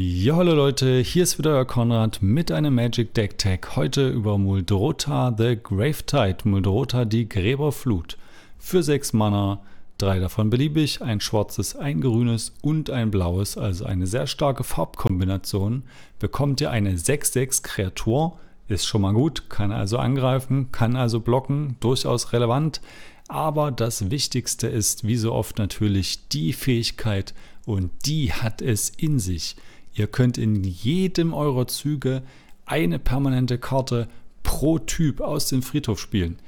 Ja, hallo Leute, hier ist wieder euer Konrad mit einem Magic Deck Tag. Heute über Muldrota the Gravetide, Muldrota die Gräberflut. Für 6 Mana, drei davon beliebig, ein schwarzes, ein grünes und ein blaues, also eine sehr starke Farbkombination. Bekommt ihr eine 6-6 Kreatur, ist schon mal gut, kann also angreifen, kann also blocken, durchaus relevant. Aber das Wichtigste ist, wie so oft natürlich, die Fähigkeit und die hat es in sich. Ihr könnt in jedem eurer Züge eine permanente Karte pro Typ aus dem Friedhof spielen.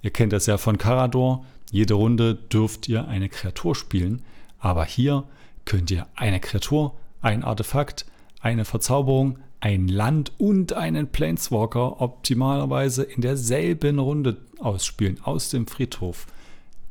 Ihr kennt das ja von Karador. Jede Runde dürft ihr eine Kreatur spielen. Aber hier könnt ihr eine Kreatur, ein Artefakt, eine Verzauberung, ein Land und einen Planeswalker optimalerweise in derselben Runde ausspielen aus dem Friedhof.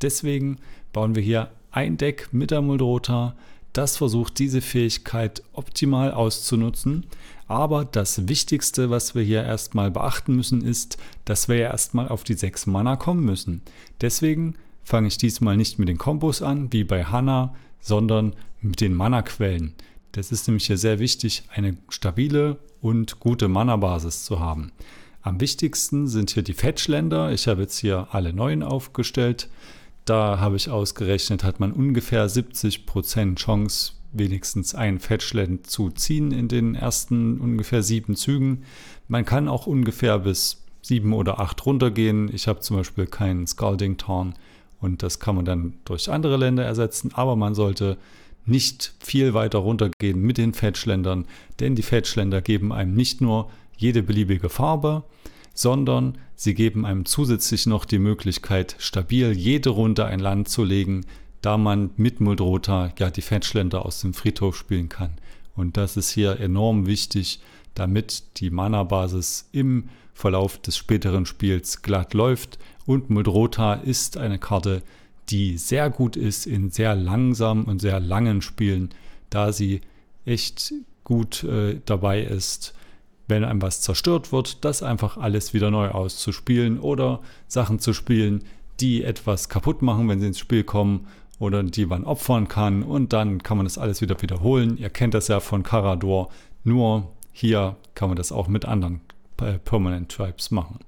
Deswegen bauen wir hier ein Deck mit der Muldrota, das versucht diese Fähigkeit optimal auszunutzen. Aber das Wichtigste, was wir hier erstmal beachten müssen, ist, dass wir ja erstmal auf die 6 Mana kommen müssen. Deswegen fange ich diesmal nicht mit den Kombos an, wie bei Hanna, sondern mit den Mana-Quellen. Das ist nämlich hier sehr wichtig, eine stabile und gute Mana-Basis zu haben. Am wichtigsten sind hier die Fetchländer. Ich habe jetzt hier alle neuen aufgestellt. Da habe ich ausgerechnet, hat man ungefähr 70% Chance, wenigstens ein Fetchland zu ziehen in den ersten ungefähr sieben Zügen. Man kann auch ungefähr bis sieben oder acht runtergehen. Ich habe zum Beispiel keinen Scalding Town und das kann man dann durch andere Länder ersetzen, aber man sollte nicht viel weiter runtergehen mit den Fetchländern, denn die Fetchländer geben einem nicht nur jede beliebige Farbe, sondern sie geben einem zusätzlich noch die Möglichkeit, stabil jede Runde ein Land zu legen, da man mit Muldrota ja die Fetchländer aus dem Friedhof spielen kann. Und das ist hier enorm wichtig, damit die Mana-Basis im Verlauf des späteren Spiels glatt läuft. Und Muldrota ist eine Karte, die sehr gut ist in sehr langsamen und sehr langen Spielen, da sie echt gut äh, dabei ist, wenn einem was zerstört wird, das einfach alles wieder neu auszuspielen oder Sachen zu spielen, die etwas kaputt machen, wenn sie ins Spiel kommen oder die man opfern kann und dann kann man das alles wieder wiederholen. Ihr kennt das ja von Carador, nur hier kann man das auch mit anderen äh, Permanent Tribes machen.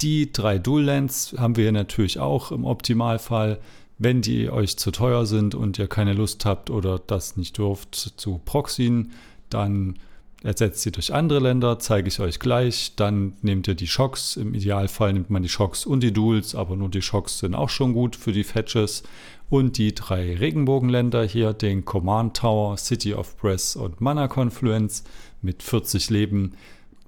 Die drei Dual Lands haben wir natürlich auch im Optimalfall. Wenn die euch zu teuer sind und ihr keine Lust habt oder das nicht dürft zu proxyen, dann ersetzt sie durch andere Länder, zeige ich euch gleich. Dann nehmt ihr die Schocks. Im Idealfall nimmt man die Schocks und die Duels, aber nur die Schocks sind auch schon gut für die Fetches. Und die drei Regenbogenländer hier, den Command Tower, City of Press und Mana Confluence mit 40 Leben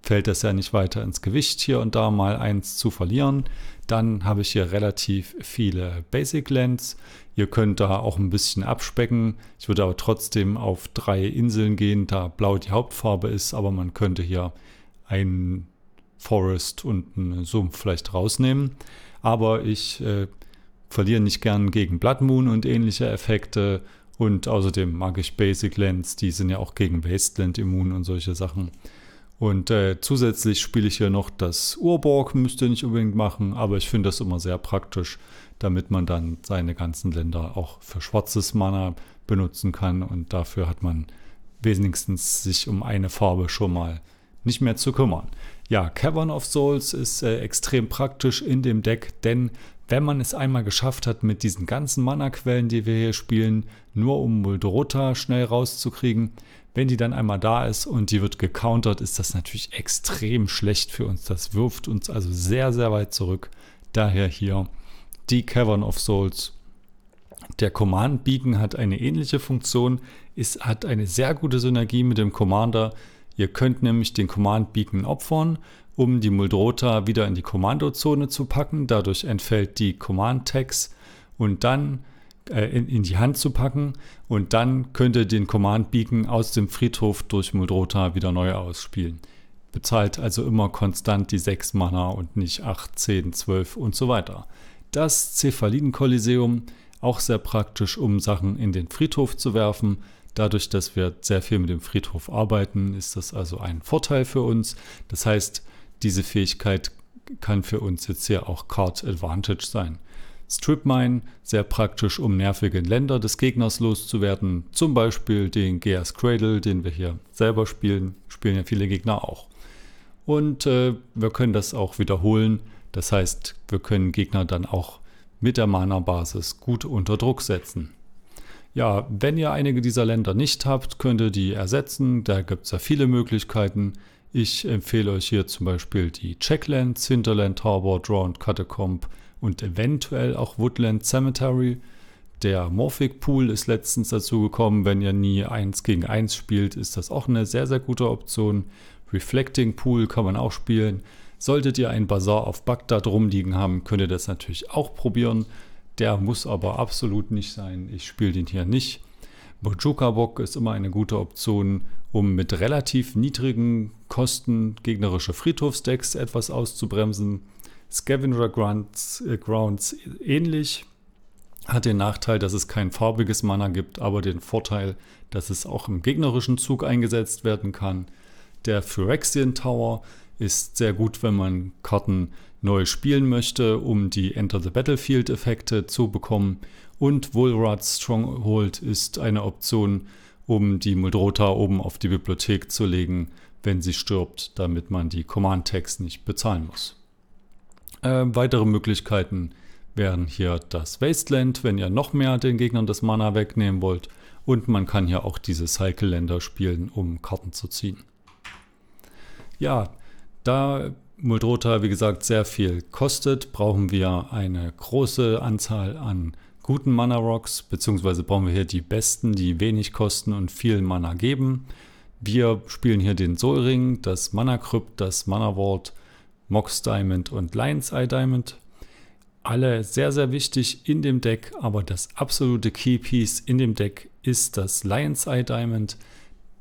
fällt das ja nicht weiter ins Gewicht, hier und da mal eins zu verlieren. Dann habe ich hier relativ viele Basic Lands. Ihr könnt da auch ein bisschen abspecken. Ich würde aber trotzdem auf drei Inseln gehen, da blau die Hauptfarbe ist, aber man könnte hier ein Forest und einen Sumpf vielleicht rausnehmen. Aber ich äh, verliere nicht gern gegen Blood Moon und ähnliche Effekte. Und außerdem mag ich Basic Lands, die sind ja auch gegen Wasteland immun und solche Sachen. Und äh, zusätzlich spiele ich hier noch das Urborg, müsst ihr nicht unbedingt machen, aber ich finde das immer sehr praktisch, damit man dann seine ganzen Länder auch für schwarzes Mana benutzen kann und dafür hat man wenigstens sich um eine Farbe schon mal nicht mehr zu kümmern. Ja, Cavern of Souls ist äh, extrem praktisch in dem Deck, denn wenn man es einmal geschafft hat, mit diesen ganzen Mana-Quellen, die wir hier spielen, nur um Muldrota schnell rauszukriegen, wenn die dann einmal da ist und die wird gecountert, ist das natürlich extrem schlecht für uns. Das wirft uns also sehr, sehr weit zurück. Daher hier die Cavern of Souls. Der Command Beacon hat eine ähnliche Funktion, es hat eine sehr gute Synergie mit dem Commander. Ihr könnt nämlich den Command Beacon opfern, um die Muldrota wieder in die Kommandozone zu packen. Dadurch entfällt die Command Tags und dann äh, in, in, die Hand zu packen und dann könnt ihr den Command Beacon aus dem Friedhof durch Muldrota wieder neu ausspielen. Bezahlt also immer konstant die 6 Mana und nicht 8, 10, 12 und so weiter. Das Cephaliden-Kolosseum auch sehr praktisch, um Sachen in den Friedhof zu werfen. Dadurch, dass wir sehr viel mit dem Friedhof arbeiten, ist das also ein Vorteil für uns. Das heißt, diese Fähigkeit kann für uns jetzt hier auch Card Advantage sein. Strip Mine, sehr praktisch, um nervige Länder des Gegners loszuwerden. Zum Beispiel den Geas Cradle, den wir hier selber spielen, spielen ja viele Gegner auch. Und äh, wir können das auch wiederholen. Das heißt, wir können Gegner dann auch mit der Mana-Basis gut unter Druck setzen. Ja, wenn ihr einige dieser Länder nicht habt, könnt ihr die ersetzen. Da gibt es ja viele Möglichkeiten. Ich empfehle euch hier zum Beispiel die Checklands, Hinterland Harbor, Drowned Catacomb und eventuell auch Woodland Cemetery. Der Morphic Pool ist letztens dazu gekommen. Wenn ihr nie 1 gegen 1 spielt, ist das auch eine sehr, sehr gute Option. Reflecting Pool kann man auch spielen. Solltet ihr ein Bazar auf Bagdad rumliegen haben, könnt ihr das natürlich auch probieren. Der muss aber absolut nicht sein. Ich spiele den hier nicht. Bojuka Bock ist immer eine gute Option, um mit relativ niedrigen Kosten gegnerische Friedhofsdecks etwas auszubremsen. Scavenger Grounds, äh, Grounds ähnlich. Hat den Nachteil, dass es kein farbiges Mana gibt, aber den Vorteil, dass es auch im gegnerischen Zug eingesetzt werden kann. Der Phyrexian Tower ist sehr gut, wenn man Karten neu spielen möchte, um die Enter the Battlefield Effekte zu bekommen. Und Woolrad's Stronghold ist eine Option, um die Muldrota oben auf die Bibliothek zu legen, wenn sie stirbt, damit man die Command-Tags nicht bezahlen muss. Äh, weitere Möglichkeiten wären hier das Wasteland, wenn ihr noch mehr den Gegnern das Mana wegnehmen wollt. Und man kann hier auch diese Cycle-Länder spielen, um Karten zu ziehen. Ja, da Muldrota, wie gesagt, sehr viel kostet, brauchen wir eine große Anzahl an guten Mana Rocks, beziehungsweise brauchen wir hier die besten, die wenig kosten und viel Mana geben. Wir spielen hier den Soul Ring, das Mana Crypt, das Mana Vault, Mox Diamond und Lion's Eye Diamond. Alle sehr, sehr wichtig in dem Deck, aber das absolute Keypiece in dem Deck ist das Lion's Eye Diamond.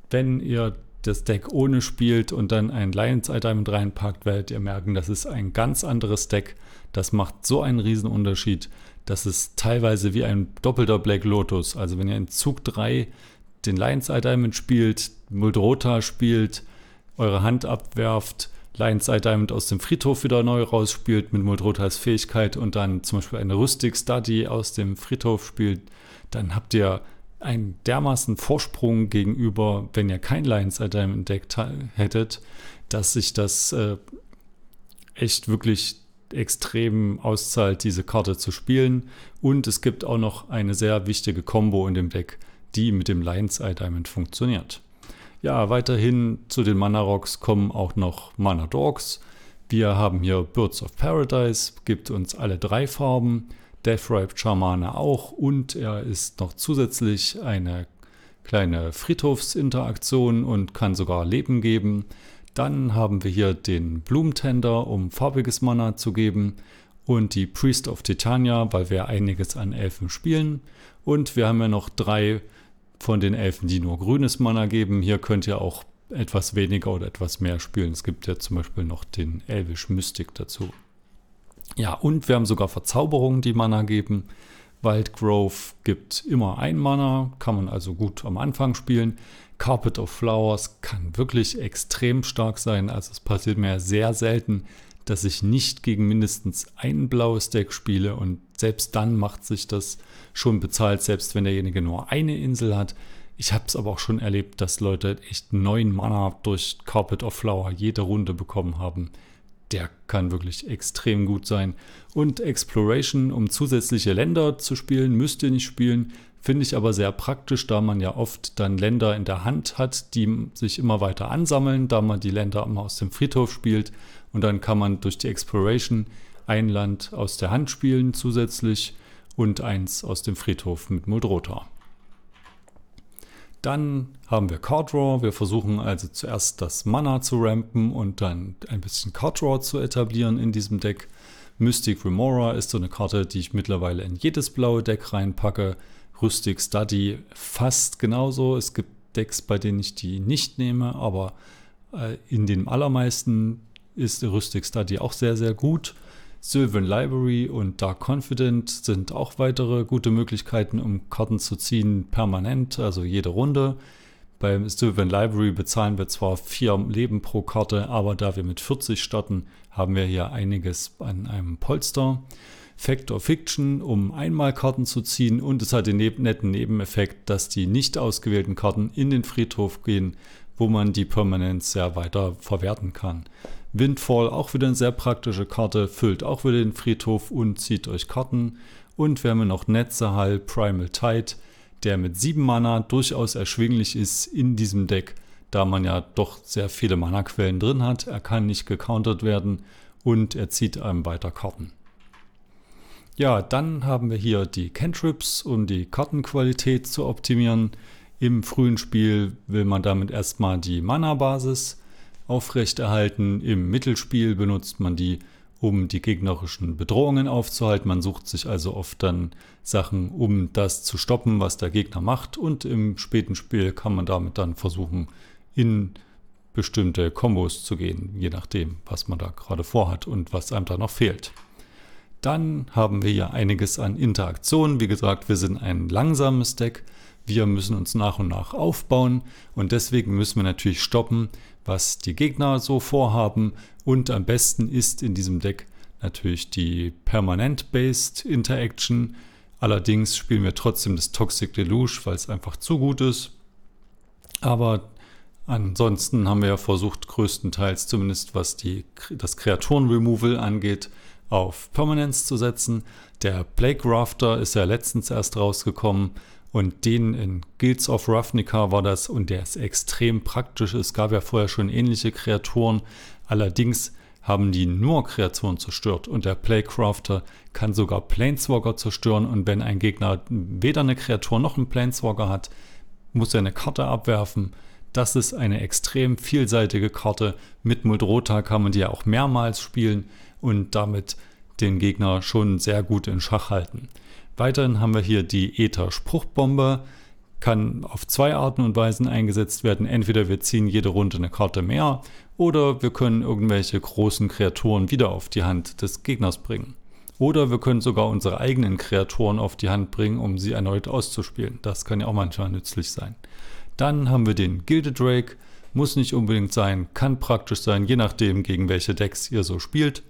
Wenn ihr das Deck ohne spielt und dann ein Lions Eye Diamond reinpackt, werdet ihr merken, das ist ein ganz anderes Deck. Das macht so einen Riesenunterschied. Das ist teilweise wie ein doppelter Black Lotus. Also wenn ihr in Zug 3 den Lions Eye Diamond spielt, Muldrota spielt, eure Hand abwerft, Lions Eye Diamond aus dem Friedhof wieder neu rausspielt mit Muldrotas Fähigkeit und dann zum Beispiel eine Rustic Study aus dem Friedhof spielt, dann habt ihr einen dermaßen Vorsprung gegenüber, wenn ihr kein Lions Item entdeckt hättet, dass sich das äh, echt wirklich extrem auszahlt, diese Karte zu spielen. Und es gibt auch noch eine sehr wichtige Combo in dem Deck, die mit dem Lions Eye Diamond funktioniert. Ja, weiterhin zu den Mana Rocks kommen auch noch Mana Dogs. Wir haben hier Birds of Paradise, gibt uns alle drei Farben. Deathripe Charmane auch und er ist noch zusätzlich eine kleine Friedhofsinteraktion und kann sogar Leben geben. Dann haben wir hier den Blumentender, um farbiges Mana zu geben und die Priest of Titania, weil wir einiges an Elfen spielen. Und wir haben ja noch drei von den Elfen, die nur grünes Mana geben. Hier könnt ihr auch etwas weniger oder etwas mehr spielen. Es gibt ja zum Beispiel noch den Elvish Mystic dazu. Ja, und wir haben sogar Verzauberungen, die Mana geben. Wildgrove gibt immer ein Mana, kann man also gut am Anfang spielen. Carpet of Flowers kann wirklich extrem stark sein. Also es passiert mir sehr selten, dass ich nicht gegen mindestens ein blaues Deck spiele und selbst dann macht sich das schon bezahlt, selbst wenn derjenige nur eine Insel hat. Ich habe es aber auch schon erlebt, dass Leute echt neun Mana durch Carpet of Flower jede Runde bekommen haben der kann wirklich extrem gut sein. Und Exploration, um zusätzliche Länder zu spielen, müsst ihr nicht spielen. Finde ich aber sehr praktisch, da man ja oft dann Länder in der Hand hat, die sich immer weiter ansammeln, da man die Länder immer aus dem Friedhof spielt. Und dann kann man durch die Exploration ein Land aus der Hand spielen zusätzlich und eins aus dem Friedhof mit Muldrota. Dann haben wir Card Draw. Wir versuchen also zuerst das Mana zu rampen und dann ein bisschen Card Draw zu etablieren in diesem Deck. Mystic Remora ist so eine Karte, die ich mittlerweile in jedes blaue Deck reinpacke. Rustic Study fast genauso. Es gibt Decks, bei denen ich die nicht nehme, aber äh, in den allermeisten ist Rustic Study auch sehr, sehr gut. Sylvan Library und Dark Confident sind auch weitere gute Möglichkeiten, um Karten zu ziehen, permanent, also jede Runde. Beim Sylvan Library bezahlen wir zwar vier Leben pro Karte, aber da wir mit 40 starten, haben wir hier einiges an einem Polster. Fact or Fiction, um einmal Karten zu ziehen und es hat den netten Nebeneffekt, dass die nicht ausgewählten Karten in den Friedhof gehen, wo man die Permanents ja weiter verwerten kann. Windfall, auch wieder eine sehr praktische Karte, füllt auch wieder den Friedhof und zieht euch Karten. Und wir haben noch Netzerhall Primal Tide, der mit 7 Mana durchaus erschwinglich ist in diesem Deck, da man ja doch sehr viele Mana-Quellen drin hat. Er kann nicht gecountert werden und er zieht einem weiter Karten. Ja, dann haben wir hier die Cantrips, um die Kartenqualität zu optimieren. Im frühen Spiel will man damit erstmal die Mana-Basis aufrechterhalten. Im Mittelspiel benutzt man die, um die gegnerischen Bedrohungen aufzuhalten. Man sucht sich also oft dann Sachen, um das zu stoppen, was der Gegner macht. Und im späten Spiel kann man damit dann versuchen, in bestimmte Kombos zu gehen, je nachdem, was man da gerade vorhat und was einem da noch fehlt. Dann haben wir hier einiges an Interaktionen. Wie gesagt, wir sind ein langsames Deck. Wir müssen uns nach und nach aufbauen und deswegen müssen wir natürlich stoppen, was die Gegner so vorhaben. Und am besten ist in diesem Deck natürlich die Permanent-Based Interaction. Allerdings spielen wir trotzdem das Toxic Deluge, weil es einfach zu gut ist. Aber ansonsten haben wir ja versucht, größtenteils zumindest was die, das Kreaturen-Removal angeht, auf Permanence zu setzen. Der Plague Rafter ist ja letztens erst rausgekommen. Und den in Guilds of Ravnica war das und der ist extrem praktisch. Es gab ja vorher schon ähnliche Kreaturen. Allerdings haben die nur Kreaturen zerstört und der Playcrafter kann sogar Planeswalker zerstören und wenn ein Gegner weder eine Kreatur noch einen Planeswalker hat, muss er eine Karte abwerfen. Das ist eine extrem vielseitige Karte. Mit Muldrota kann man die ja auch mehrmals spielen und damit den Gegner schon sehr gut in Schach halten. Weiterhin haben wir hier die Ether-Spruchbombe. Kann auf zwei Arten und Weisen eingesetzt werden. Entweder wir ziehen jede Runde eine Karte mehr oder wir können irgendwelche großen Kreaturen wieder auf die Hand des Gegners bringen. Oder wir können sogar unsere eigenen Kreaturen auf die Hand bringen, um sie erneut auszuspielen. Das kann ja auch manchmal nützlich sein. Dann haben wir den Gilded Drake. Muss nicht unbedingt sein, kann praktisch sein, je nachdem, gegen welche Decks ihr so spielt.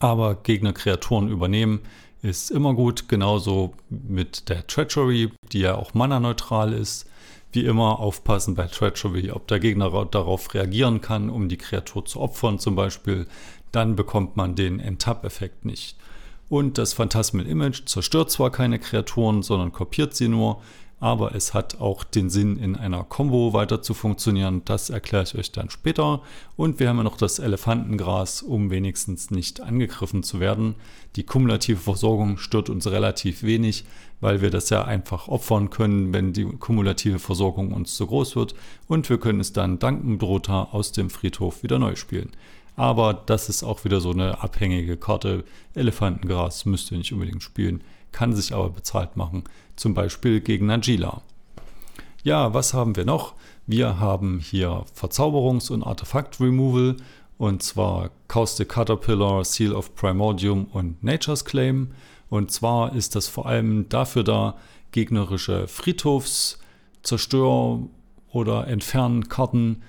Aber Gegner Kreaturen übernehmen ist immer gut, genauso mit der Treachery, die ja auch mana-neutral ist. Wie immer aufpassen bei Treachery, ob der Gegner darauf reagieren kann, um die Kreatur zu opfern zum Beispiel. Dann bekommt man den Enttap-Effekt nicht. Und das Phantasmal Image zerstört zwar keine Kreaturen, sondern kopiert sie nur, aber es hat auch den Sinn, in einer Combo weiter zu funktionieren. Das erkläre ich euch dann später. Und wir haben ja noch das Elefantengras, um wenigstens nicht angegriffen zu werden. Die kumulative Versorgung stört uns relativ wenig, weil wir das ja einfach opfern können, wenn die kumulative Versorgung uns zu groß wird. Und wir können es dann dank aus dem Friedhof wieder neu spielen. Aber das ist auch wieder so eine abhängige Karte. Elefantengras müsst ihr nicht unbedingt spielen kann sich aber bezahlt machen, zum Beispiel gegen Najila. Ja, was haben wir noch? Wir haben hier Verzauberungs- und Artefakt-Removal und zwar Caustic Caterpillar, Seal of Primordium und Nature's Claim. Und zwar ist das vor allem dafür da, gegnerische Friedhofszerstör- oder Entfernkarten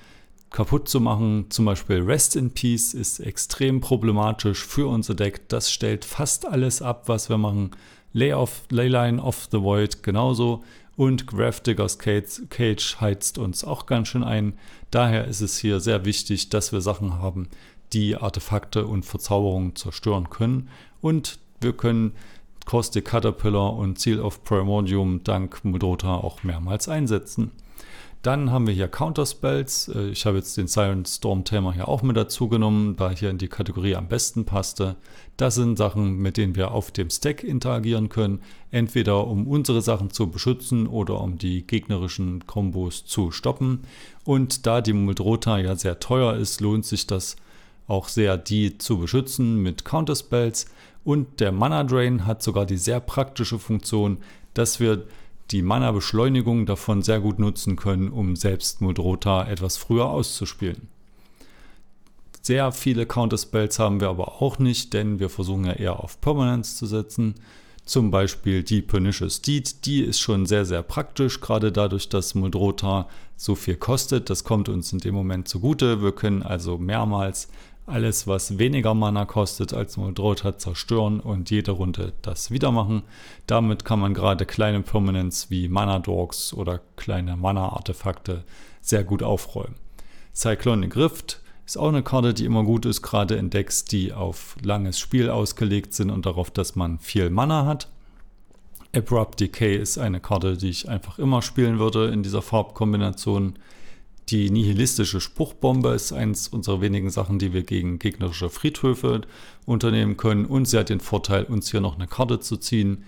kaputt zu machen. Zum Beispiel Rest in Peace ist extrem problematisch für unser Deck. Das stellt fast alles ab, was wir machen. Lay of, Leyline of the Void genauso und Gravediggers Cage heizt uns auch ganz schön ein. Daher ist es hier sehr wichtig, dass wir Sachen haben, die Artefakte und Verzauberungen zerstören können. Und wir können Caustic Caterpillar und Seal of Primordium dank Mudrota auch mehrmals einsetzen. Dann haben wir hier Counterspells. Äh, ich habe jetzt den Silent Storm Tamer hier auch mit dazu genommen, da hier in die Kategorie am besten passte. Das sind Sachen, mit denen wir auf dem Stack interagieren können, entweder um unsere Sachen zu beschützen oder um die gegnerischen Kombos zu stoppen. Und da die Muldrota ja sehr teuer ist, lohnt sich das auch sehr, die zu beschützen mit Counterspells. Und der Mana Drain hat sogar die sehr praktische Funktion, dass wir die Mana-Beschleunigung davon sehr gut nutzen können, um selbst Mudrota etwas früher auszuspielen. Sehr viele Counterspells haben wir aber auch nicht, denn wir versuchen ja eher auf Permanence zu setzen. Zum Beispiel die Pernicious Deed, die ist schon sehr, sehr praktisch, gerade dadurch, dass Muldrota so viel kostet. Das kommt uns in dem Moment zugute. Wir können also mehrmals alles, was weniger Mana kostet als Muldrota, zerstören und jede Runde das wieder machen. Damit kann man gerade kleine Permanents wie Mana Dorks oder kleine Mana-Artefakte sehr gut aufräumen. Cyclonic Rift ist auch eine Karte, die immer gut ist, gerade in Decks, die auf langes Spiel ausgelegt sind und darauf, dass man viel Mana hat. Abrupt Decay ist eine Karte, die ich einfach immer spielen würde in dieser Farbkombination. Die nihilistische Spruchbombe ist eins unserer wenigen Sachen, die wir gegen gegnerische Friedhöfe unternehmen können. Und sie hat den Vorteil, uns hier noch eine Karte zu ziehen.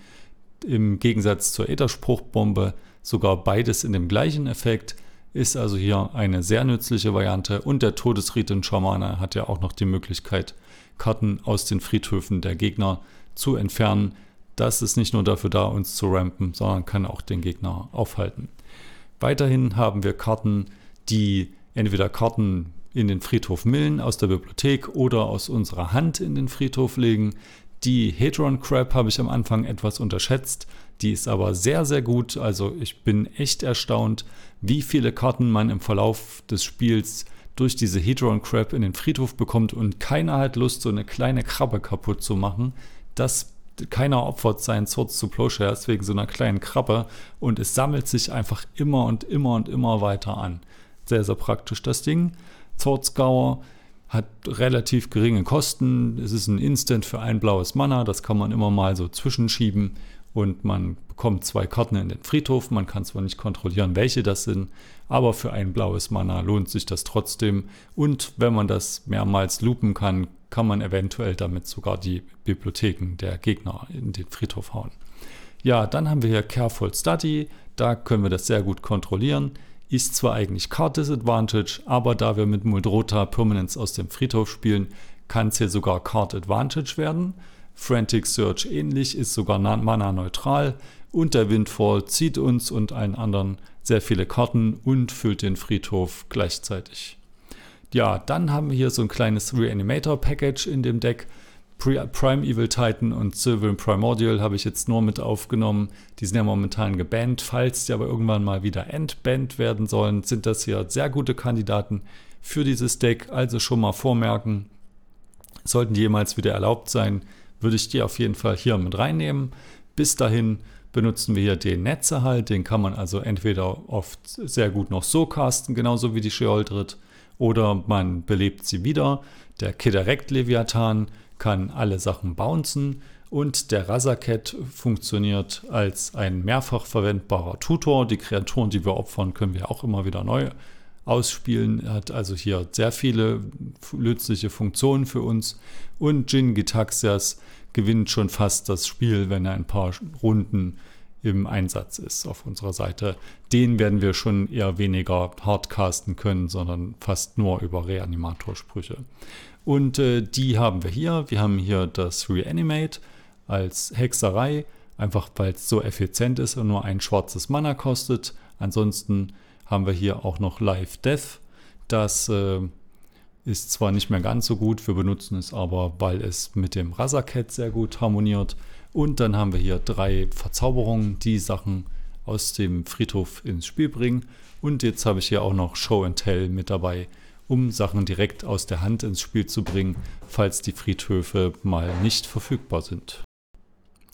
Im Gegensatz zur Ätherspruchbombe sogar beides in dem gleichen Effekt. Ist also hier eine sehr nützliche Variante. Und der Todesriten Schamane hat ja auch noch die Möglichkeit, Karten aus den Friedhöfen der Gegner zu entfernen. Das ist nicht nur dafür da, uns zu rampen, sondern kann auch den Gegner aufhalten. Weiterhin haben wir Karten, die entweder Karten in den Friedhof Millen aus der Bibliothek oder aus unserer Hand in den Friedhof legen. Die Hedron Crab habe ich am Anfang etwas unterschätzt. Die ist aber sehr, sehr gut. Also ich bin echt erstaunt, wie viele Karten man im Verlauf des Spiels durch diese Hedron Crab in den Friedhof bekommt und keiner hat Lust, so eine kleine Krabbe kaputt zu machen. Das keiner opfert seinen Swords zu Plowshares wegen so einer kleinen Krabbe und es sammelt sich einfach immer und immer und immer weiter an sehr, sehr praktisch das Ding. Swordscour hat relativ geringe Kosten. Es ist ein Instant für ein blaues Mana, das kann man immer mal so zwischenschieben und man bekommt zwei Karten in den Friedhof. Man kann zwar nicht kontrollieren, welche das sind, aber für ein blaues Mana lohnt sich das trotzdem. Und wenn man das mehrmals loopen kann, kann man eventuell damit sogar die Bibliotheken der Gegner in den Friedhof hauen. Ja, dann haben wir hier Careful Study. Da können wir das sehr gut kontrollieren ist zwar eigentlich Card Disadvantage, aber da wir mit Muldrota Permanence aus dem Friedhof spielen, kann es hier sogar Card Advantage werden. Frantic Search ähnlich, ist sogar mana neutral und der Windfall zieht uns und allen anderen sehr viele Karten und füllt den Friedhof gleichzeitig. Ja, dann haben wir hier so ein kleines Reanimator Package in dem Deck. Prime Evil Titan und Sylvan Primordial habe ich jetzt nur mit aufgenommen. Die sind ja momentan gebannt. Falls die aber irgendwann mal wieder entbannt werden sollen, sind das hier sehr gute Kandidaten für dieses Deck. Also schon mal vormerken. Sollten die jemals wieder erlaubt sein, würde ich die auf jeden Fall hier mit reinnehmen. Bis dahin benutzen wir hier den Netzerhalt. Den kann man also entweder oft sehr gut noch so casten, genauso wie die Sheoldred, oder man belebt sie wieder. Der Kiderekt Leviathan kann alle Sachen bouncen und der Razaket funktioniert als ein mehrfach verwendbarer Tutor. Die Kreaturen, die wir opfern, können wir auch immer wieder neu ausspielen. Hat also hier sehr viele nützliche Funktionen für uns. Und Jin Gitaxias gewinnt schon fast das Spiel, wenn er ein paar Runden im Einsatz ist auf unserer Seite. Den werden wir schon eher weniger hardcasten können, sondern fast nur über Reanimatorsprüche. Und äh, die haben wir hier. Wir haben hier das Reanimate als Hexerei, einfach weil es so effizient ist und nur ein schwarzes Mana kostet. Ansonsten haben wir hier auch noch Live Death. Das äh, ist zwar nicht mehr ganz so gut, wir benutzen es aber, weil es mit dem Razaket sehr gut harmoniert. Und dann haben wir hier drei Verzauberungen, die Sachen aus dem Friedhof ins Spiel bringen. Und jetzt habe ich hier auch noch Show and Tell mit dabei, um Sachen direkt aus der Hand ins Spiel zu bringen, falls die Friedhöfe mal nicht verfügbar sind.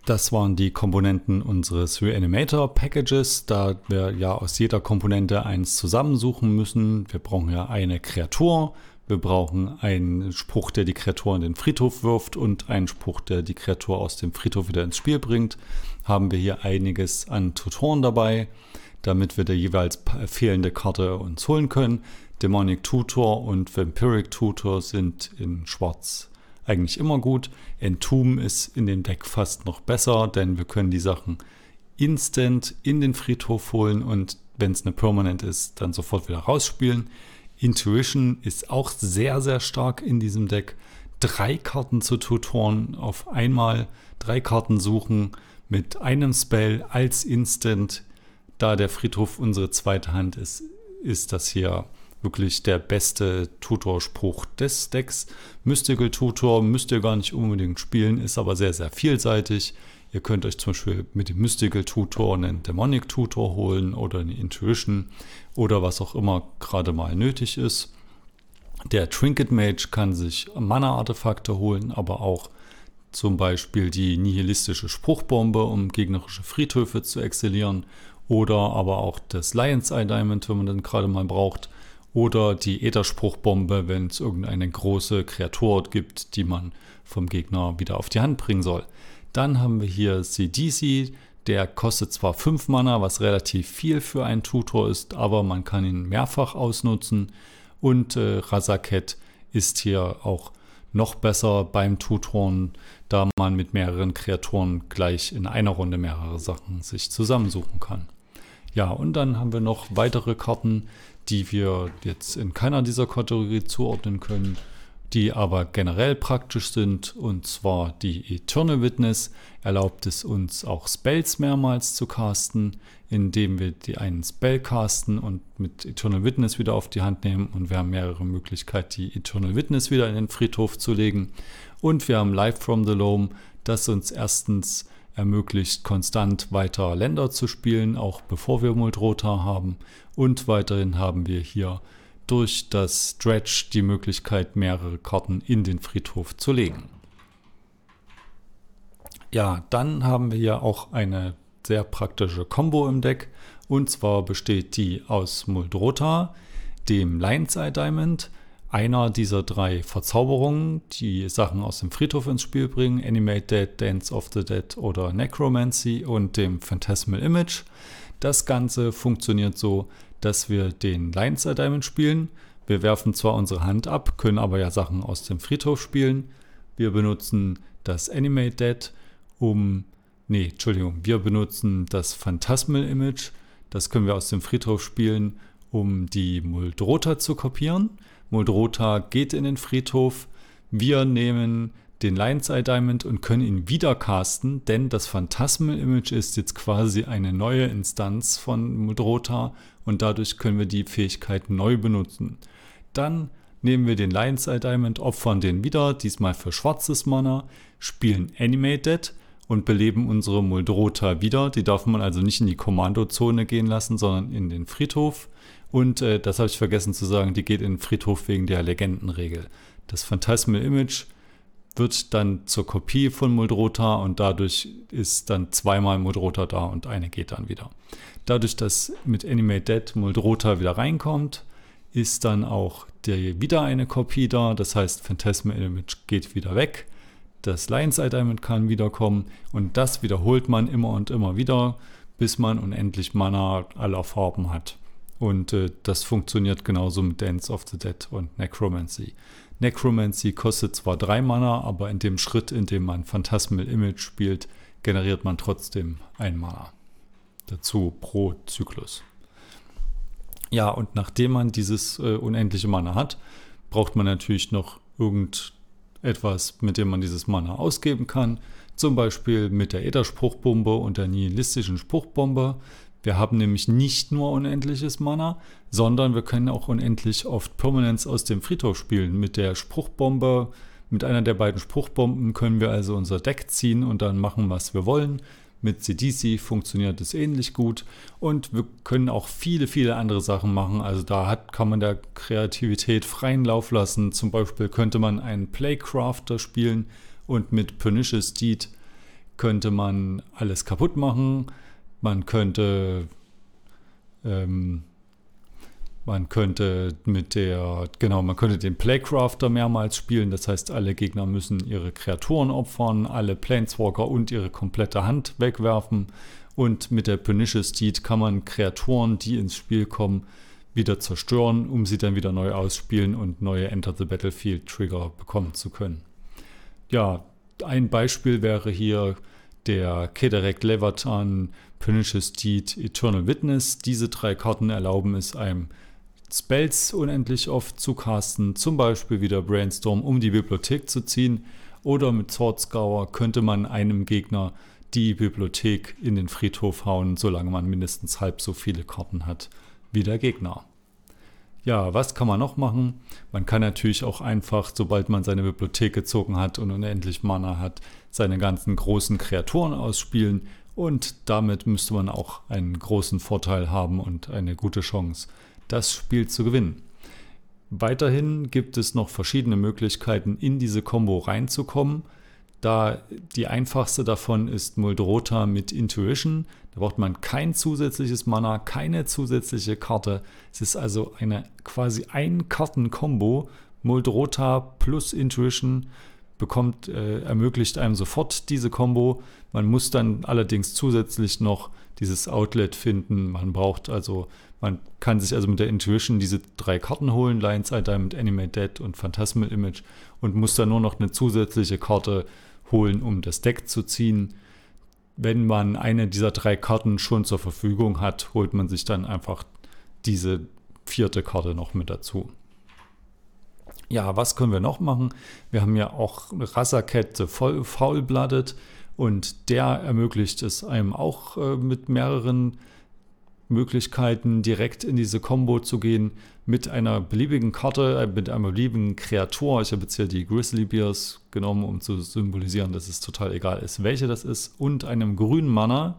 Das waren die Komponenten unseres Reanimator Packages, da wir ja aus jeder Komponente eins zusammensuchen müssen. Wir brauchen ja eine Kreatur, wir brauchen einen Spruch, der die Kreatur in den Friedhof wirft und einen Spruch, der die Kreatur aus dem Friedhof wieder ins Spiel bringt. Haben wir hier einiges an Tutoren dabei, damit wir die jeweils fehlende Karte uns holen können. Demonic Tutor und Vampiric Tutor sind in Schwarz eigentlich immer gut. Entomb ist in dem Deck fast noch besser, denn wir können die Sachen instant in den Friedhof holen und wenn es eine Permanent ist, dann sofort wieder rausspielen. Intuition ist auch sehr, sehr stark in diesem Deck. Drei Karten zu Tutoren auf einmal, drei Karten suchen mit einem Spell als Instant. Da der Friedhof unsere zweite Hand ist, ist das hier wirklich der beste Tutorspruch des Decks. Mystical Tutor müsst ihr gar nicht unbedingt spielen, ist aber sehr, sehr vielseitig. Ihr könnt euch zum Beispiel mit dem Mystical Tutor einen Demonic Tutor holen oder eine Intuition oder was auch immer gerade mal nötig ist. Der Trinket Mage kann sich Mana-Artefakte holen, aber auch zum Beispiel die nihilistische Spruchbombe, um gegnerische Friedhöfe zu exilieren, oder aber auch das Lion's Eye Diamond, wenn man dann gerade mal braucht, oder die Ätherspruchbombe, wenn es irgendeine große Kreatur gibt, die man vom Gegner wieder auf die Hand bringen soll. Dann haben wir hier CDC, der kostet zwar 5 Mana, was relativ viel für einen Tutor ist, aber man kann ihn mehrfach ausnutzen. Und äh, Razaket ist hier auch noch besser beim Tutoren, da man mit mehreren Kreaturen gleich in einer Runde mehrere Sachen sich zusammensuchen kann. Ja, und dann haben wir noch weitere Karten, die wir jetzt in keiner dieser Kategorie zuordnen können die aber generell praktisch sind. Und zwar die Eternal Witness erlaubt es uns auch Spells mehrmals zu casten, indem wir die einen Spell casten und mit Eternal Witness wieder auf die Hand nehmen. Und wir haben mehrere Möglichkeiten, die Eternal Witness wieder in den Friedhof zu legen. Und wir haben Life from the Loam, das uns erstens ermöglicht, konstant weiter Länder zu spielen, auch bevor wir Muldrota haben. Und weiterhin haben wir hier durch das Stretch die Möglichkeit, mehrere Karten in den Friedhof zu legen. Ja, dann haben wir hier auch eine sehr praktische Combo im Deck. Und zwar besteht die aus Muldrota, dem Lion's Eye Diamond, einer dieser drei Verzauberungen, die Sachen aus dem Friedhof ins Spiel bringen, Animate Dead, Dance of the Dead oder Necromancy und dem Phantasmal Image. Das Ganze funktioniert so, dass wir den Lion's Diamond spielen. Wir werfen zwar unsere Hand ab, können aber ja Sachen aus dem Friedhof spielen. Wir benutzen das Animate Dead, um. Nee, Entschuldigung, wir benutzen das Phantasmal Image. Das können wir aus dem Friedhof spielen, um die Muldrota zu kopieren. Muldrota geht in den Friedhof. Wir nehmen den Lion's Eye Diamond und können ihn wieder casten, denn das Phantasmal Image ist jetzt quasi eine neue Instanz von Muldrota und dadurch können wir die Fähigkeit neu benutzen. Dann nehmen wir den Lion's Eye Diamond, opfern den wieder, diesmal für schwarzes Mana, spielen Animated und beleben unsere Muldrota wieder. Die darf man also nicht in die Kommandozone gehen lassen, sondern in den Friedhof. Und äh, das habe ich vergessen zu sagen, die geht in den Friedhof wegen der Legendenregel. Das Phantasmal Image wird dann zur Kopie von Muldrota und dadurch ist dann zweimal Muldrota da und eine geht dann wieder. Dadurch, dass mit Animate Dead Muldrota wieder reinkommt, ist dann auch der, wieder eine Kopie da. Das heißt, Phantasma Image geht wieder weg. Das Lion's Eye Diamond kann wiederkommen und das wiederholt man immer und immer wieder, bis man unendlich Mana aller Farben hat. Und äh, das funktioniert genauso mit Dance of the Dead und Necromancy. Necromancy kostet zwar drei Mana, aber in dem Schritt, in dem man Phantasmal Image spielt, generiert man trotzdem ein Mana. Dazu pro Zyklus. Ja, und nachdem man dieses äh, unendliche Mana hat, braucht man natürlich noch irgendetwas, mit dem man dieses Mana ausgeben kann. Zum Beispiel mit der Ätherspruchbombe und der nihilistischen Spruchbombe wir haben nämlich nicht nur unendliches Mana, sondern wir können auch unendlich oft Permanence aus dem Friedhof spielen. Mit der Spruchbombe, mit einer der beiden Spruchbomben können wir also unser Deck ziehen und dann machen, was wir wollen. Mit CDC funktioniert es ähnlich gut und wir können auch viele, viele andere Sachen machen. Also da hat, kann man der Kreativität freien Lauf lassen. Zum Beispiel könnte man einen Playcrafter spielen und mit Pernicious Deed könnte man alles kaputt machen. Man könnte, ähm, man könnte mit der, genau, man könnte den Playcrafter mehrmals spielen. Das heißt, alle Gegner müssen ihre Kreaturen opfern, alle Planeswalker und ihre komplette Hand wegwerfen. Und mit der Pernicious Deed kann man Kreaturen, die ins Spiel kommen, wieder zerstören, um sie dann wieder neu ausspielen und neue Enter the Battlefield Trigger bekommen zu können. Ja, ein Beispiel wäre hier der Kederek Leviathan, Pernicious Deed, Eternal Witness. Diese drei Karten erlauben es einem Spells unendlich oft zu casten, zum Beispiel wieder Brainstorm, um die Bibliothek zu ziehen. Oder mit Swordscour könnte man einem Gegner die Bibliothek in den Friedhof hauen, solange man mindestens halb so viele Karten hat wie der Gegner. Ja, was kann man noch machen? Man kann natürlich auch einfach, sobald man seine Bibliothek gezogen hat und unendlich Mana hat, seine ganzen großen Kreaturen ausspielen und damit müsste man auch einen großen Vorteil haben und eine gute Chance, das Spiel zu gewinnen. Weiterhin gibt es noch verschiedene Möglichkeiten, in diese Combo reinzukommen. Da die einfachste davon ist Muldrota mit Intuition. Da braucht man kein zusätzliches Mana, keine zusätzliche Karte. Es ist also eine quasi ein Karten-Kombo. Muldrota plus Intuition bekommt, äh, ermöglicht einem sofort diese Combo. Man muss dann allerdings zusätzlich noch dieses Outlet finden. Man braucht also, man kann sich also mit der Intuition diese drei Karten holen, Lion's Eye Diamond, Animate Dead und Phantasmal Image und muss dann nur noch eine zusätzliche Karte holen, um das Deck zu ziehen. Wenn man eine dieser drei Karten schon zur Verfügung hat, holt man sich dann einfach diese vierte Karte noch mit dazu. Ja, was können wir noch machen? Wir haben ja auch Rasakette voll Foulblooded und der ermöglicht es einem auch äh, mit mehreren Möglichkeiten direkt in diese Combo zu gehen mit einer beliebigen Karte, äh, mit einer beliebigen Kreatur. Ich habe jetzt hier die Grizzly Bears genommen, um zu symbolisieren, dass es total egal ist, welche das ist. Und einem grünen Mana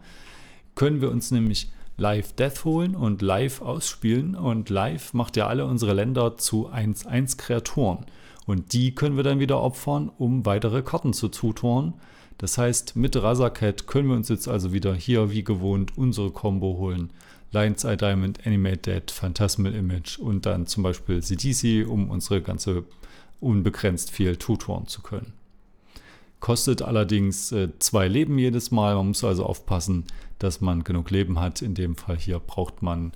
können wir uns nämlich Live Death holen und live ausspielen. Und live macht ja alle unsere Länder zu 1-1 Kreaturen. Und die können wir dann wieder opfern, um weitere Karten zu zutoren. Das heißt, mit Razaket können wir uns jetzt also wieder hier wie gewohnt unsere Combo holen. Lion's Eye Diamond, Animate Dead, Phantasmal Image und dann zum Beispiel CDC, um unsere ganze unbegrenzt viel tutoren zu können. Kostet allerdings äh, zwei Leben jedes Mal. Man muss also aufpassen, dass man genug Leben hat. In dem Fall hier braucht man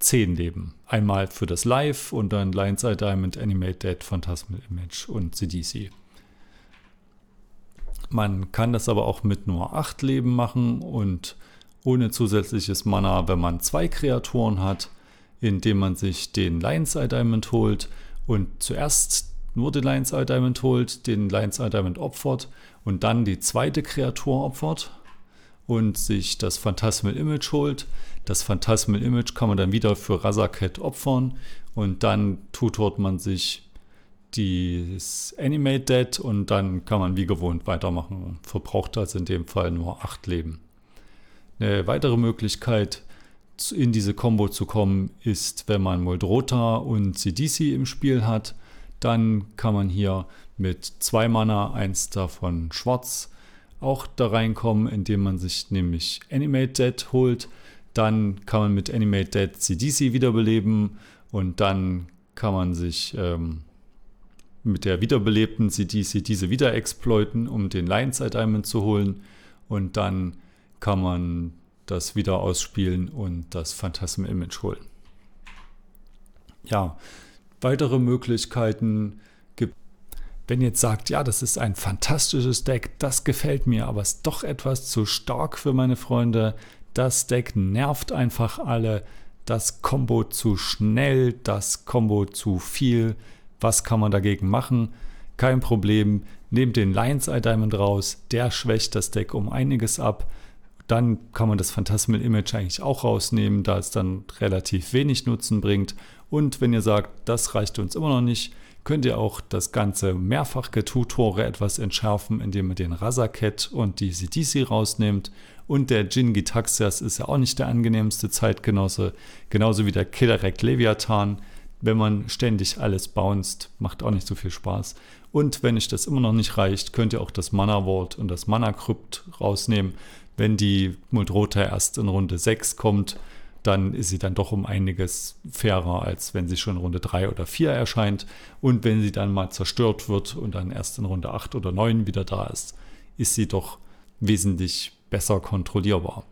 zehn Leben. Einmal für das Live und dann Lion's Eye Diamond, Animate Dead, Phantasmal Image und CDC. Man kann das aber auch mit nur acht Leben machen und ohne zusätzliches Mana, wenn man zwei Kreaturen hat, indem man sich den Lion's Eye Diamond holt und zuerst nur den Lion's Eye Diamond holt, den Lion's Eye Diamond opfert und dann die zweite Kreatur opfert und sich das Phantasmal Image holt. Das Phantasmal Image kann man dann wieder für Razaket opfern und dann tutort man sich das Animate Dead und dann kann man wie gewohnt weitermachen. Verbraucht also in dem Fall nur acht Leben. Eine weitere Möglichkeit, in diese Combo zu kommen, ist, wenn man Moldrota und CDC im Spiel hat. Dann kann man hier mit zwei Mana, eins davon schwarz, auch da reinkommen, indem man sich nämlich Animate Dead holt. Dann kann man mit Animate Dead CDC wiederbeleben und dann kann man sich ähm, mit der wiederbelebten CDC diese wieder exploiten, um den Lions Eye Diamond zu holen. Und dann kann man das wieder ausspielen und das Phantasm Image holen. Ja, weitere Möglichkeiten gibt. Wenn ihr jetzt sagt, ja, das ist ein fantastisches Deck, das gefällt mir, aber ist doch etwas zu stark für meine Freunde. Das Deck nervt einfach alle. Das Combo zu schnell, das Combo zu viel. Was kann man dagegen machen? Kein Problem. Nehmt den Lions Eye Diamond raus. Der schwächt das Deck um einiges ab. Dann kann man das Phantasmal Image eigentlich auch rausnehmen, da es dann relativ wenig Nutzen bringt. Und wenn ihr sagt, das reicht uns immer noch nicht, könnt ihr auch das ganze mehrfach Getutore etwas entschärfen, indem ihr den Razaket und die CDC rausnehmt. Und der Jin Gitaxias ist ja auch nicht der angenehmste Zeitgenosse, genauso wie der Killerek Leviathan. Wenn man ständig alles bounced, macht auch nicht so viel Spaß. Und wenn euch das immer noch nicht reicht, könnt ihr auch das Mana Vault und das Mana Crypt rausnehmen wenn die Muldrota erst in Runde 6 kommt, dann ist sie dann doch um einiges fairer, als wenn sie schon in Runde 3 oder 4 erscheint. Und wenn sie dann mal zerstört wird und dann erst in Runde 8 oder 9 wieder da ist, ist sie doch wesentlich besser kontrollierbar.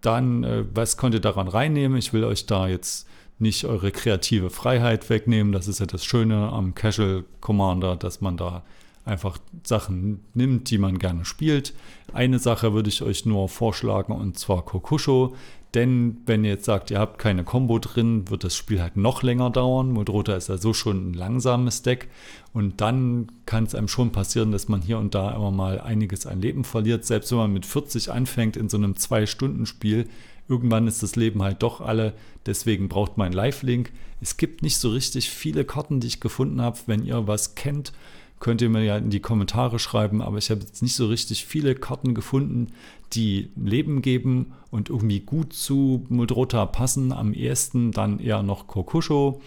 Dann, äh, was könnt ihr daran reinnehmen? Ich will euch da jetzt nicht eure kreative Freiheit wegnehmen. Das ist ja das Schöne am Casual Commander, dass man da einfach Sachen nimmt, die man gerne spielt. Eine Sache würde ich euch nur vorschlagen und zwar Kokusho. Denn wenn ihr jetzt sagt, ihr habt keine Combo drin, wird das Spiel halt noch länger dauern. Modrota ist ja so schon ein langsames Deck. Und dann kann es einem schon passieren, dass man hier und da immer mal einiges an Leben verliert. Selbst wenn man mit 40 anfängt in so einem 2-Stunden-Spiel, irgendwann ist das Leben halt doch alle. Deswegen braucht man einen Live-Link. Es gibt nicht so richtig viele Karten, die ich gefunden habe. Wenn ihr was kennt, könnt ihr mir ja in die Kommentare schreiben, aber ich habe jetzt nicht so richtig viele Karten gefunden, die Leben geben und irgendwie gut zu Muldrota passen. Am ehesten dann eher noch Kokusho.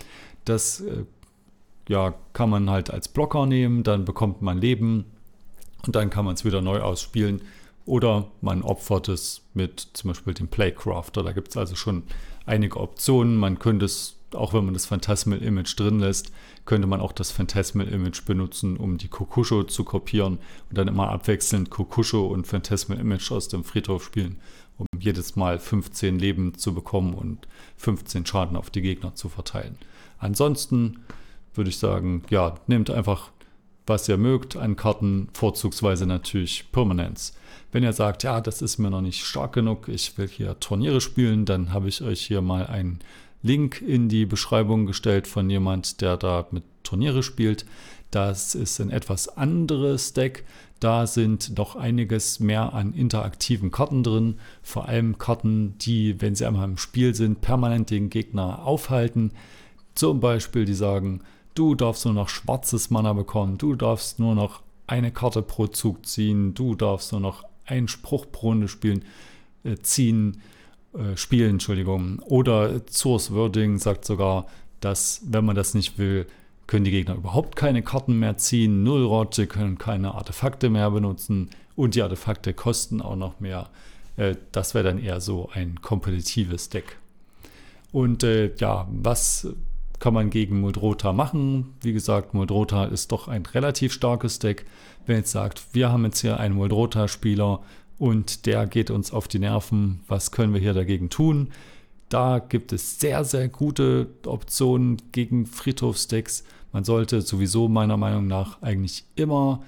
Das äh, ja, kann man halt als Blocker nehmen, dann bekommt man Leben und dann kann man es wieder neu ausspielen. Oder man opfert es mit zum Beispiel dem Playcrafter. Da gibt es also schon einige Optionen. Man könnte es, auch wenn man das Phantasmal Image drin lässt, könnte man auch das Phantasmal Image benutzen, um die Kokusho zu kopieren und dann immer abwechselnd Kokusho und Phantasmal Image aus dem Friedhof spielen, um jedes Mal 15 Leben zu bekommen und 15 Schaden auf die Gegner zu verteilen. Ansonsten würde ich sagen, ja, nehmt einfach, was ihr mögt an Karten, vorzugsweise natürlich Permanence. Wenn ihr sagt, ja, das ist mir noch nicht stark genug, ich will hier Turniere spielen, dann habe ich euch hier mal einen Link in die Beschreibung gestellt von jemand, der da mit Turniere spielt. Das ist ein etwas anderes Deck. Da sind noch einiges mehr an interaktiven Karten drin. Vor allem Karten, die, wenn sie einmal im Spiel sind, permanent den Gegner aufhalten. Zum Beispiel, die sagen, du darfst nur noch schwarzes Mana bekommen, du darfst nur noch eine Karte pro Zug ziehen, du darfst nur noch einen Spruch pro Runde spielen, äh, ziehen, äh, spielen, Entschuldigung. Oder Source Wording sagt sogar, dass, wenn man das nicht will, können die Gegner überhaupt keine Karten mehr ziehen, null Rot, sie können keine Artefakte mehr benutzen und die Artefakte kosten auch noch mehr. Äh, das wäre dann eher so ein kompetitives Deck. Und äh, ja, was kann man gegen Muldrota machen. Wie gesagt, Muldrota ist doch ein relativ starkes Deck. Wenn jetzt sagt, wir haben jetzt hier einen Muldrota-Spieler und der geht uns auf die Nerven, was können wir hier dagegen tun? Da gibt es sehr, sehr gute Optionen gegen Friedhofsdecks. Man sollte sowieso meiner Meinung nach eigentlich immer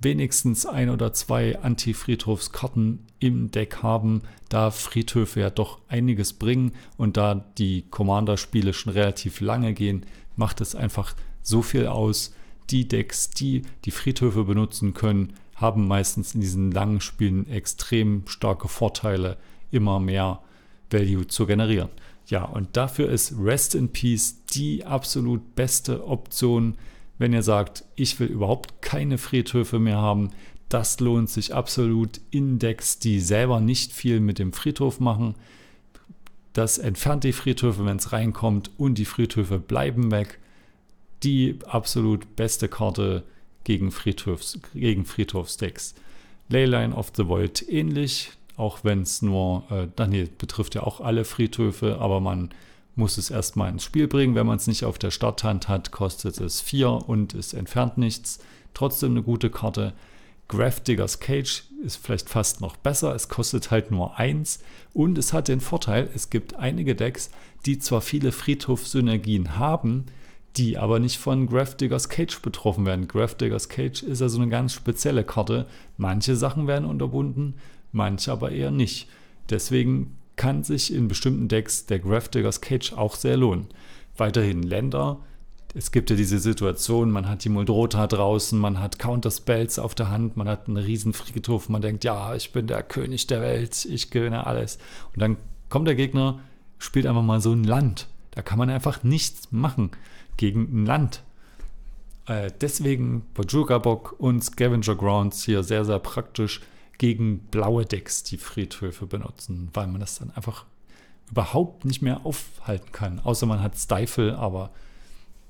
wenigstens ein oder zwei Anti-Friedhofskarten im Deck haben, da Friedhöfe ja doch einiges bringen und da die Commander-Spiele schon relativ lange gehen, macht es einfach so viel aus. Die Decks, die die Friedhöfe benutzen können, haben meistens in diesen langen Spielen extrem starke Vorteile, immer mehr Value zu generieren. Ja, und dafür ist Rest in Peace die absolut beste Option, wenn ihr sagt, ich will überhaupt keine Friedhöfe mehr haben, das lohnt sich absolut. Index, die selber nicht viel mit dem Friedhof machen. Das entfernt die Friedhöfe, wenn es reinkommt und die Friedhöfe bleiben weg. Die absolut beste Karte gegen, Friedhofs, gegen Friedhofsdecks. Leyline of the Void ähnlich, auch wenn es nur, äh, nee, betrifft ja auch alle Friedhöfe, aber man muss es erstmal ins Spiel bringen. Wenn man es nicht auf der Starthand hat, kostet es 4 und es entfernt nichts. Trotzdem eine gute Karte. Graph Diggers Cage ist vielleicht fast noch besser. Es kostet halt nur 1 und es hat den Vorteil, es gibt einige Decks, die zwar viele Friedhof-Synergien haben, die aber nicht von Graph Diggers Cage betroffen werden. Graph Diggers Cage ist also eine ganz spezielle Karte. Manche Sachen werden unterbunden, manche aber eher nicht. Deswegen kann sich in bestimmten Decks der Diggers Cage auch sehr lohnen. Weiterhin Länder. Es gibt ja diese Situation, man hat die Muldrota draußen, man hat Counterspells auf der Hand, man hat einen riesen Friedhof, man denkt, ja, ich bin der König der Welt, ich gewinne alles. Und dann kommt der Gegner, spielt einfach mal so ein Land. Da kann man einfach nichts machen gegen ein Land. Äh, deswegen Bajuga Bock und Scavenger Grounds hier sehr, sehr praktisch gegen blaue Decks die Friedhöfe benutzen, weil man das dann einfach überhaupt nicht mehr aufhalten kann. Außer man hat Stifle, aber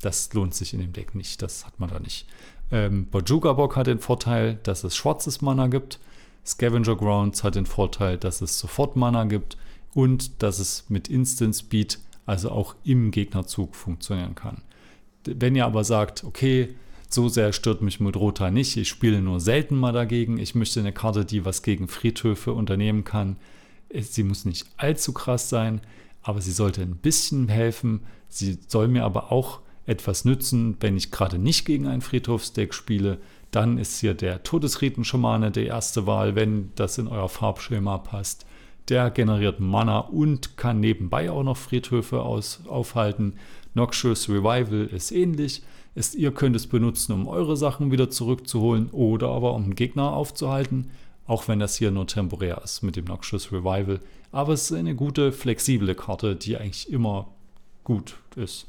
das lohnt sich in dem Deck nicht. Das hat man da nicht. Ähm, Bojuga Bock hat den Vorteil, dass es schwarzes Mana gibt. Scavenger Grounds hat den Vorteil, dass es sofort Mana gibt und dass es mit Instant Speed, also auch im Gegnerzug, funktionieren kann. Wenn ihr aber sagt, okay, so sehr stört mich Mudrota nicht. Ich spiele nur selten mal dagegen. Ich möchte eine Karte, die was gegen Friedhöfe unternehmen kann. Sie muss nicht allzu krass sein, aber sie sollte ein bisschen helfen. Sie soll mir aber auch etwas nützen, wenn ich gerade nicht gegen ein Friedhofsdeck spiele. Dann ist hier der Todesriten-Schamane die erste Wahl, wenn das in euer Farbschema passt. Der generiert Mana und kann nebenbei auch noch Friedhöfe aus, aufhalten. Noxious Revival ist ähnlich. Ist, ihr könnt es benutzen, um eure Sachen wieder zurückzuholen oder aber um Gegner aufzuhalten, auch wenn das hier nur temporär ist mit dem Noxious Revival. Aber es ist eine gute, flexible Karte, die eigentlich immer gut ist.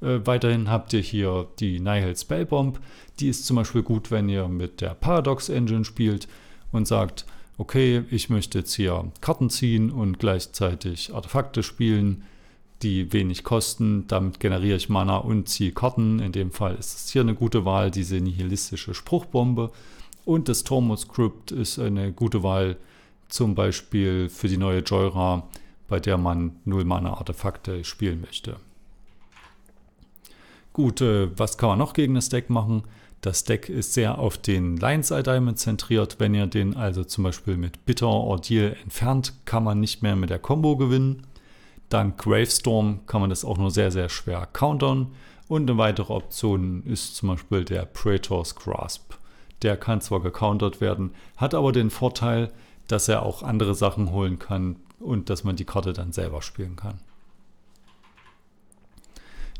Äh, weiterhin habt ihr hier die Nihil Spellbomb. Die ist zum Beispiel gut, wenn ihr mit der Paradox Engine spielt und sagt, okay, ich möchte jetzt hier Karten ziehen und gleichzeitig Artefakte spielen die wenig kosten. Damit generiere ich Mana und ziehe Karten. In dem Fall ist es hier eine gute Wahl, diese nihilistische Spruchbombe. Und das Tormos-Script ist eine gute Wahl, zum Beispiel für die neue Joyra, bei der man null Mana-Artefakte spielen möchte. Gut, äh, was kann man noch gegen das Deck machen? Das Deck ist sehr auf den Lion's Eye Diamond zentriert. Wenn ihr den also zum Beispiel mit Bitter Ordeal entfernt, kann man nicht mehr mit der Combo gewinnen. Dank Gravestorm kann man das auch nur sehr, sehr schwer countern. Und eine weitere Option ist zum Beispiel der Praetor's Grasp. Der kann zwar gecountert werden, hat aber den Vorteil, dass er auch andere Sachen holen kann und dass man die Karte dann selber spielen kann.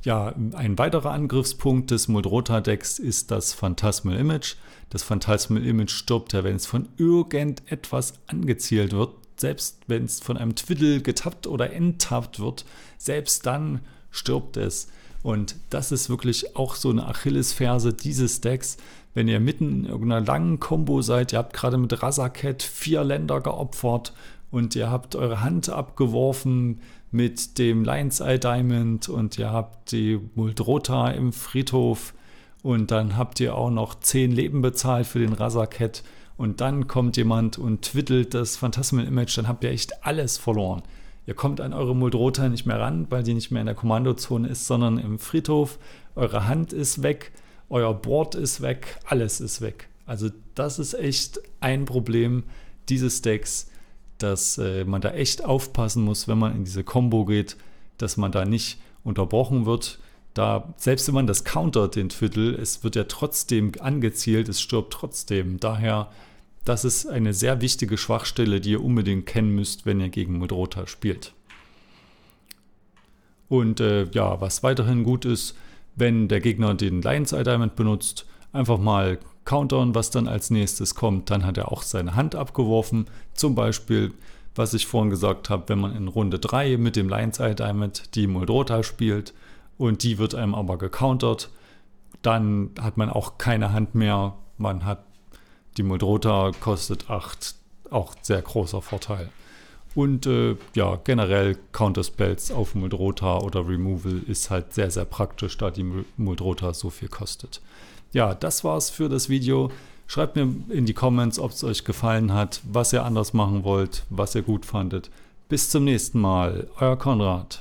Ja, ein weiterer Angriffspunkt des Muldrota-Decks ist das Phantasmal Image. Das Phantasmal Image stirbt ja, wenn es von irgendetwas angezielt wird. Selbst wenn es von einem Twiddle getappt oder enttappt wird, selbst dann stirbt es. Und das ist wirklich auch so eine Achillesferse dieses Decks. Wenn ihr mitten in irgendeiner langen Combo seid, ihr habt gerade mit Razaket vier Länder geopfert und ihr habt eure Hand abgeworfen mit dem Lion's Eye Diamond und ihr habt die Muldrota im Friedhof und dann habt ihr auch noch zehn Leben bezahlt für den Razaket und dann kommt jemand und twiddelt das Phantasmal Image, dann habt ihr echt alles verloren. Ihr kommt an eure Muldrota nicht mehr ran, weil die nicht mehr in der Kommandozone ist, sondern im Friedhof. Eure Hand ist weg, euer Board ist weg, alles ist weg. Also das ist echt ein Problem dieses Decks, dass äh, man da echt aufpassen muss, wenn man in diese Combo geht, dass man da nicht unterbrochen wird. Da, selbst wenn man das countert, den Viertel, es wird ja trotzdem angezielt, es stirbt trotzdem. Daher das ist eine sehr wichtige Schwachstelle, die ihr unbedingt kennen müsst, wenn ihr gegen Modrota spielt. Und äh, ja, was weiterhin gut ist, wenn der Gegner den Lion's Eye Diamond benutzt, einfach mal countern, was dann als nächstes kommt. Dann hat er auch seine Hand abgeworfen. Zum Beispiel, was ich vorhin gesagt habe, wenn man in Runde 3 mit dem Lion's Eye Diamond die Muldrota spielt und die wird einem aber gecountert, dann hat man auch keine Hand mehr. Man hat die Muldrota kostet 8, auch sehr großer Vorteil. Und äh, ja, generell Counterspells auf Muldrota oder Removal ist halt sehr, sehr praktisch, da die Muldrota so viel kostet. Ja, das war's für das Video. Schreibt mir in die Comments, ob es euch gefallen hat, was ihr anders machen wollt, was ihr gut fandet. Bis zum nächsten Mal, euer Konrad.